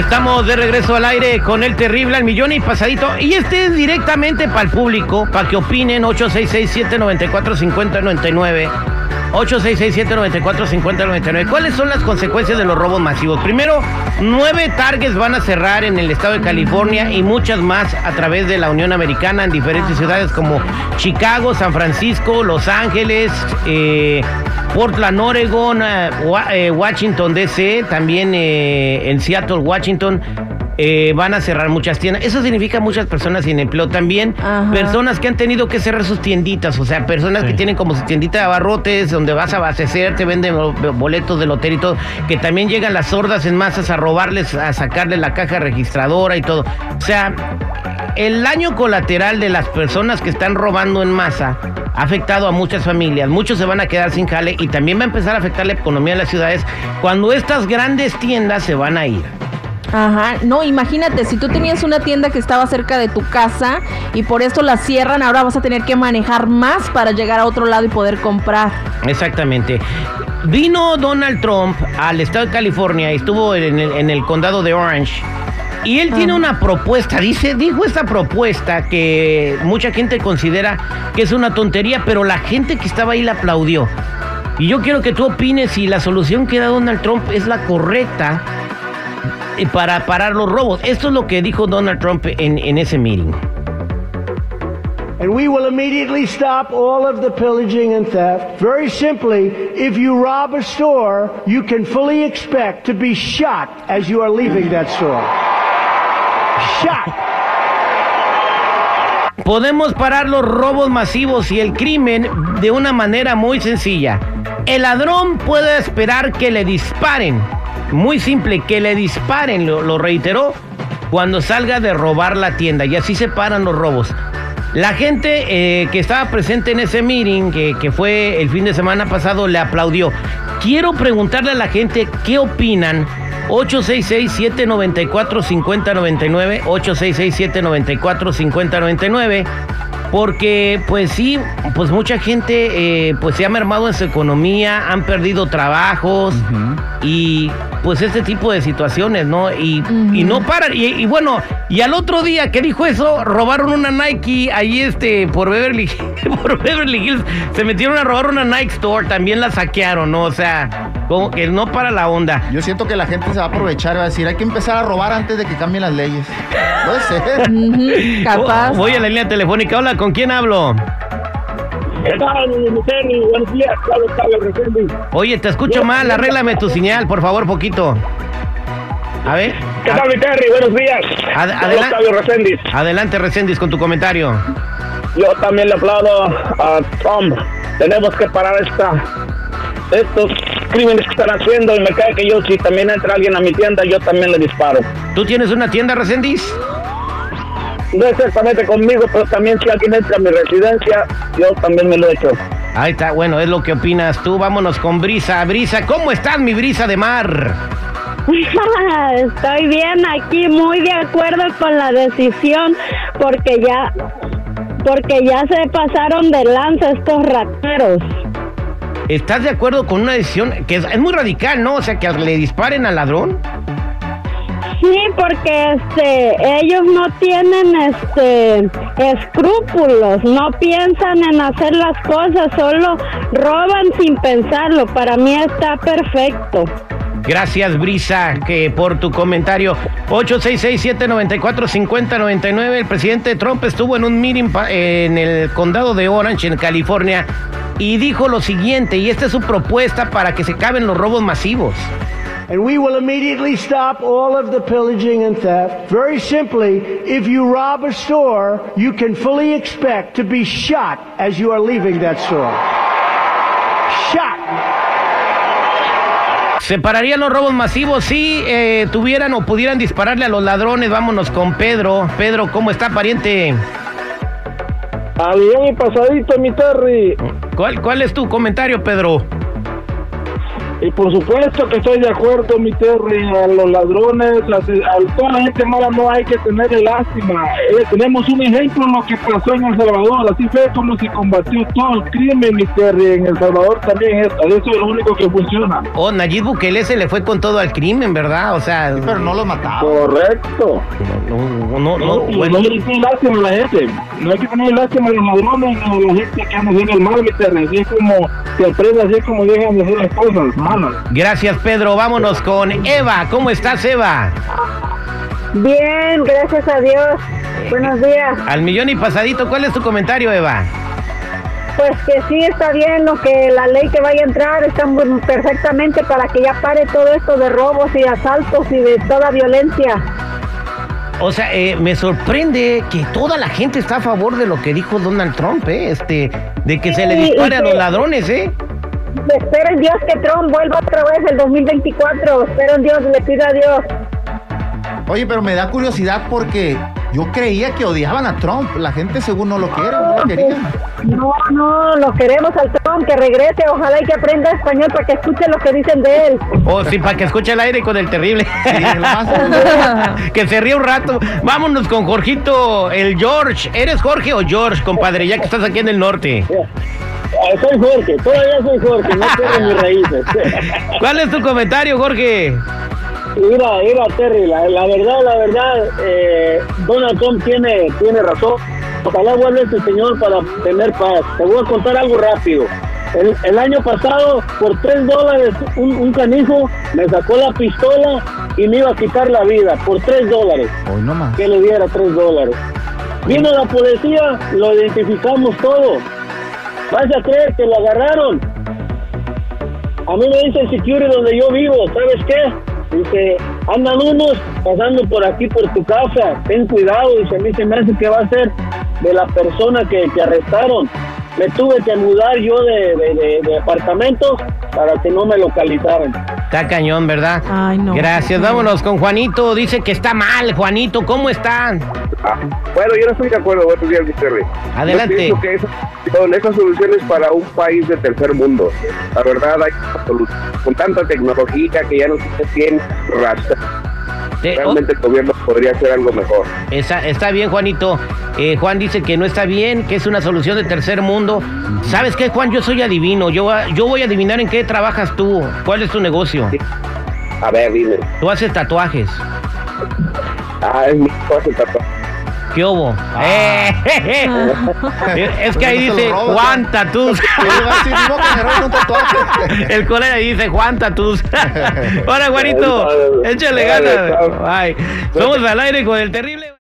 Estamos de regreso al aire con el terrible al millón y pasadito. Y este es directamente para el público, para que opinen 866-794-5099. 866-794-5099. ¿Cuáles son las consecuencias de los robos masivos? Primero, nueve targets van a cerrar en el estado de California y muchas más a través de la Unión Americana en diferentes ciudades como Chicago, San Francisco, Los Ángeles, eh, Portland, Oregon, eh, eh, Washington DC, también eh, en Seattle, Washington. Eh, van a cerrar muchas tiendas. Eso significa muchas personas sin empleo. También Ajá. personas que han tenido que cerrar sus tienditas. O sea, personas que tienen como su tiendita de abarrotes, donde vas a abastecer, te venden bo- boletos de lotería y todo. Que también llegan las sordas en masas a robarles, a sacarles la caja registradora y todo. O sea, el daño colateral de las personas que están robando en masa ha afectado a muchas familias. Muchos se van a quedar sin jale y también va a empezar a afectar la economía de las ciudades cuando estas grandes tiendas se van a ir. Ajá, no, imagínate, si tú tenías una tienda que estaba cerca de tu casa y por esto la cierran, ahora vas a tener que manejar más para llegar a otro lado y poder comprar. Exactamente. Vino Donald Trump al estado de California y estuvo en el, en el condado de Orange. Y él tiene una propuesta, dice, dijo esta propuesta que mucha gente considera que es una tontería, pero la gente que estaba ahí la aplaudió. Y yo quiero que tú opines si la solución que da Donald Trump es la correcta para parar los robos. Esto es lo que dijo Donald Trump en, en ese meeting. And we will immediately stop all of the pillaging and theft. Very simply, if you rob a store, you can fully expect to be shot as you are leaving that store. Shot. Podemos parar los robos masivos y el crimen de una manera muy sencilla. El ladrón puede esperar que le disparen. Muy simple, que le disparen, lo, lo reiteró, cuando salga de robar la tienda. Y así se paran los robos. La gente eh, que estaba presente en ese meeting, que, que fue el fin de semana pasado, le aplaudió. Quiero preguntarle a la gente qué opinan 866-794-5099, 866-794-5099, porque pues sí, pues mucha gente eh, pues se ha mermado en su economía, han perdido trabajos y pues este tipo de situaciones, ¿no? Y, y no paran, y, y bueno, y al otro día que dijo eso, robaron una Nike ahí este, por Beverly, por Beverly Hills, se metieron a robar una Nike Store, también la saquearon, ¿no? O sea, como que no para la onda. Yo siento que la gente se va a aprovechar y va a decir, hay que empezar a robar antes de que cambien las leyes. Puede ser. Ujú, capaz. Voy a la línea telefónica. Hola, ¿con quién hablo? ¿Qué tal, Terry? Buenos días, Carlos Carlos Reséndiz. Oye, te escucho mal. Arréglame tu señal, por favor, poquito. A ver. ¿Qué tal, Terry? Buenos días. Ad- adela- Reséndiz. Adelante, Recendis, con tu comentario. Yo también le aplaudo a Trump. Tenemos que parar esta, estos crímenes que están haciendo y me cae que yo, si también entra alguien a mi tienda, yo también le disparo. ¿Tú tienes una tienda, Recendis? No exactamente conmigo, pero también si alguien entra a mi residencia, yo también me lo echo. Ahí está, bueno, es lo que opinas tú. Vámonos con Brisa. Brisa, ¿cómo estás, mi Brisa de mar? Estoy bien aquí, muy de acuerdo con la decisión, porque ya, porque ya se pasaron de lanza estos rateros. ¿Estás de acuerdo con una decisión que es, es muy radical, ¿no? O sea, que le disparen al ladrón. Sí, porque este, ellos no tienen este escrúpulos, no piensan en hacer las cosas, solo roban sin pensarlo. Para mí está perfecto. Gracias, Brisa, que por tu comentario. 866-794-5099. El presidente Trump estuvo en un meeting en el condado de Orange, en California, y dijo lo siguiente, y esta es su propuesta para que se acaben los robos masivos. And we will immediately stop all of the pillaging and theft. Very simply, if you rob a store, you can fully expect to be shot as you are leaving that store. Shot. ¿Separarían los robos masivos si eh, tuvieran o pudieran dispararle a los ladrones? Vámonos con Pedro. Pedro, ¿cómo está, pariente? Al pasadito, mi Terry. ¿Cuál, cuál es tu comentario, Pedro? Y por supuesto que estoy de acuerdo, mi Terry, a los ladrones, a, a toda la gente mala no hay que tener lástima. Eh, tenemos un ejemplo en lo que pasó en El Salvador, así fue como se combatió todo el crimen, mi Terry, en El Salvador también es, eso es lo único que funciona. Oh, Nayib Bukele se le fue con todo al crimen, ¿verdad? O sea, Pero no los mataba. Correcto. no, no, no, No, no, bueno. no hay que tener lástima a la gente. No hay que tener lástima a los ladrones ni a la gente que anda haciendo el mal, mi Terry. Así es como se aprende, así es como dejan de hacer las cosas Gracias, Pedro. Vámonos con Eva. ¿Cómo estás, Eva? Bien, gracias a Dios. Buenos días. Al millón y pasadito, ¿cuál es tu comentario, Eva? Pues que sí está bien lo que la ley que vaya a entrar está muy- perfectamente para que ya pare todo esto de robos y asaltos y de toda violencia. O sea, eh, me sorprende que toda la gente está a favor de lo que dijo Donald Trump, ¿eh? Este, de que se le dispare a los ladrones, ¿eh? Espero en Dios que Trump vuelva otra vez el 2024. Espero en Dios, le pido a Dios. Oye, pero me da curiosidad porque yo creía que odiaban a Trump. La gente según no lo quiere, no lo quería. No, no, lo queremos al Trump, que regrese. Ojalá y que aprenda español para que escuche lo que dicen de él. O sí, para que escuche el aire con el terrible. Sí, que se ríe un rato. Vámonos con Jorgito, el George. ¿Eres Jorge o George, compadre? Ya que estás aquí en el norte. Soy Jorge, todavía soy Jorge, no pierdo mis raíces. ¿Cuál es tu comentario, Jorge? Mira, mira, Terry, la, la verdad, la verdad, eh, Donald Trump tiene, tiene razón. Ojalá vuelva este señor para tener paz. Te voy a contar algo rápido. El, el año pasado, por tres dólares, un, un canijo me sacó la pistola y me iba a quitar la vida. Por tres dólares. Hoy no más. Que le diera tres dólares. Vino la policía, lo identificamos todo. ¿Vas a creer que lo agarraron? A mí me dice el security donde yo vivo, ¿sabes qué? Dice, andan unos pasando por aquí por tu casa, ten cuidado, dice, a mí se me hace que va a ser de la persona que, arrestaron. Me tuve que mudar yo de, de, de- de apartamento para que no me localizaran. Está cañón, ¿verdad? Ay, no. Gracias. Vámonos con Juanito. Dice que está mal, Juanito. ¿Cómo están? Ah, bueno, yo no estoy de acuerdo. Buenos días. Rey. Adelante. Yo pienso que esa, son esas soluciones para un país de tercer mundo. La verdad, hay con tanta tecnología que ya no se tiene rastro. Oh, Realmente el gobierno podría hacer algo mejor. Está, está bien, Juanito. Eh, Juan dice que no está bien, que es una solución de tercer mundo. ¿Sabes qué, Juan? Yo soy adivino. Yo, yo voy a adivinar en qué trabajas tú. ¿Cuál es tu negocio? A ver, dime. Tú haces tatuajes. Ah, es mi tatuaje. ¿Qué hubo? Eh, eh, es que ahí se dice lo roba, Juan Tatus. Yo le iba a decir, "Digo que me roben un tatuaje". El colega ahí dice Juan Tatus. Hola, Juanito. Échale ganas. Bye. Somos al aire con el terrible.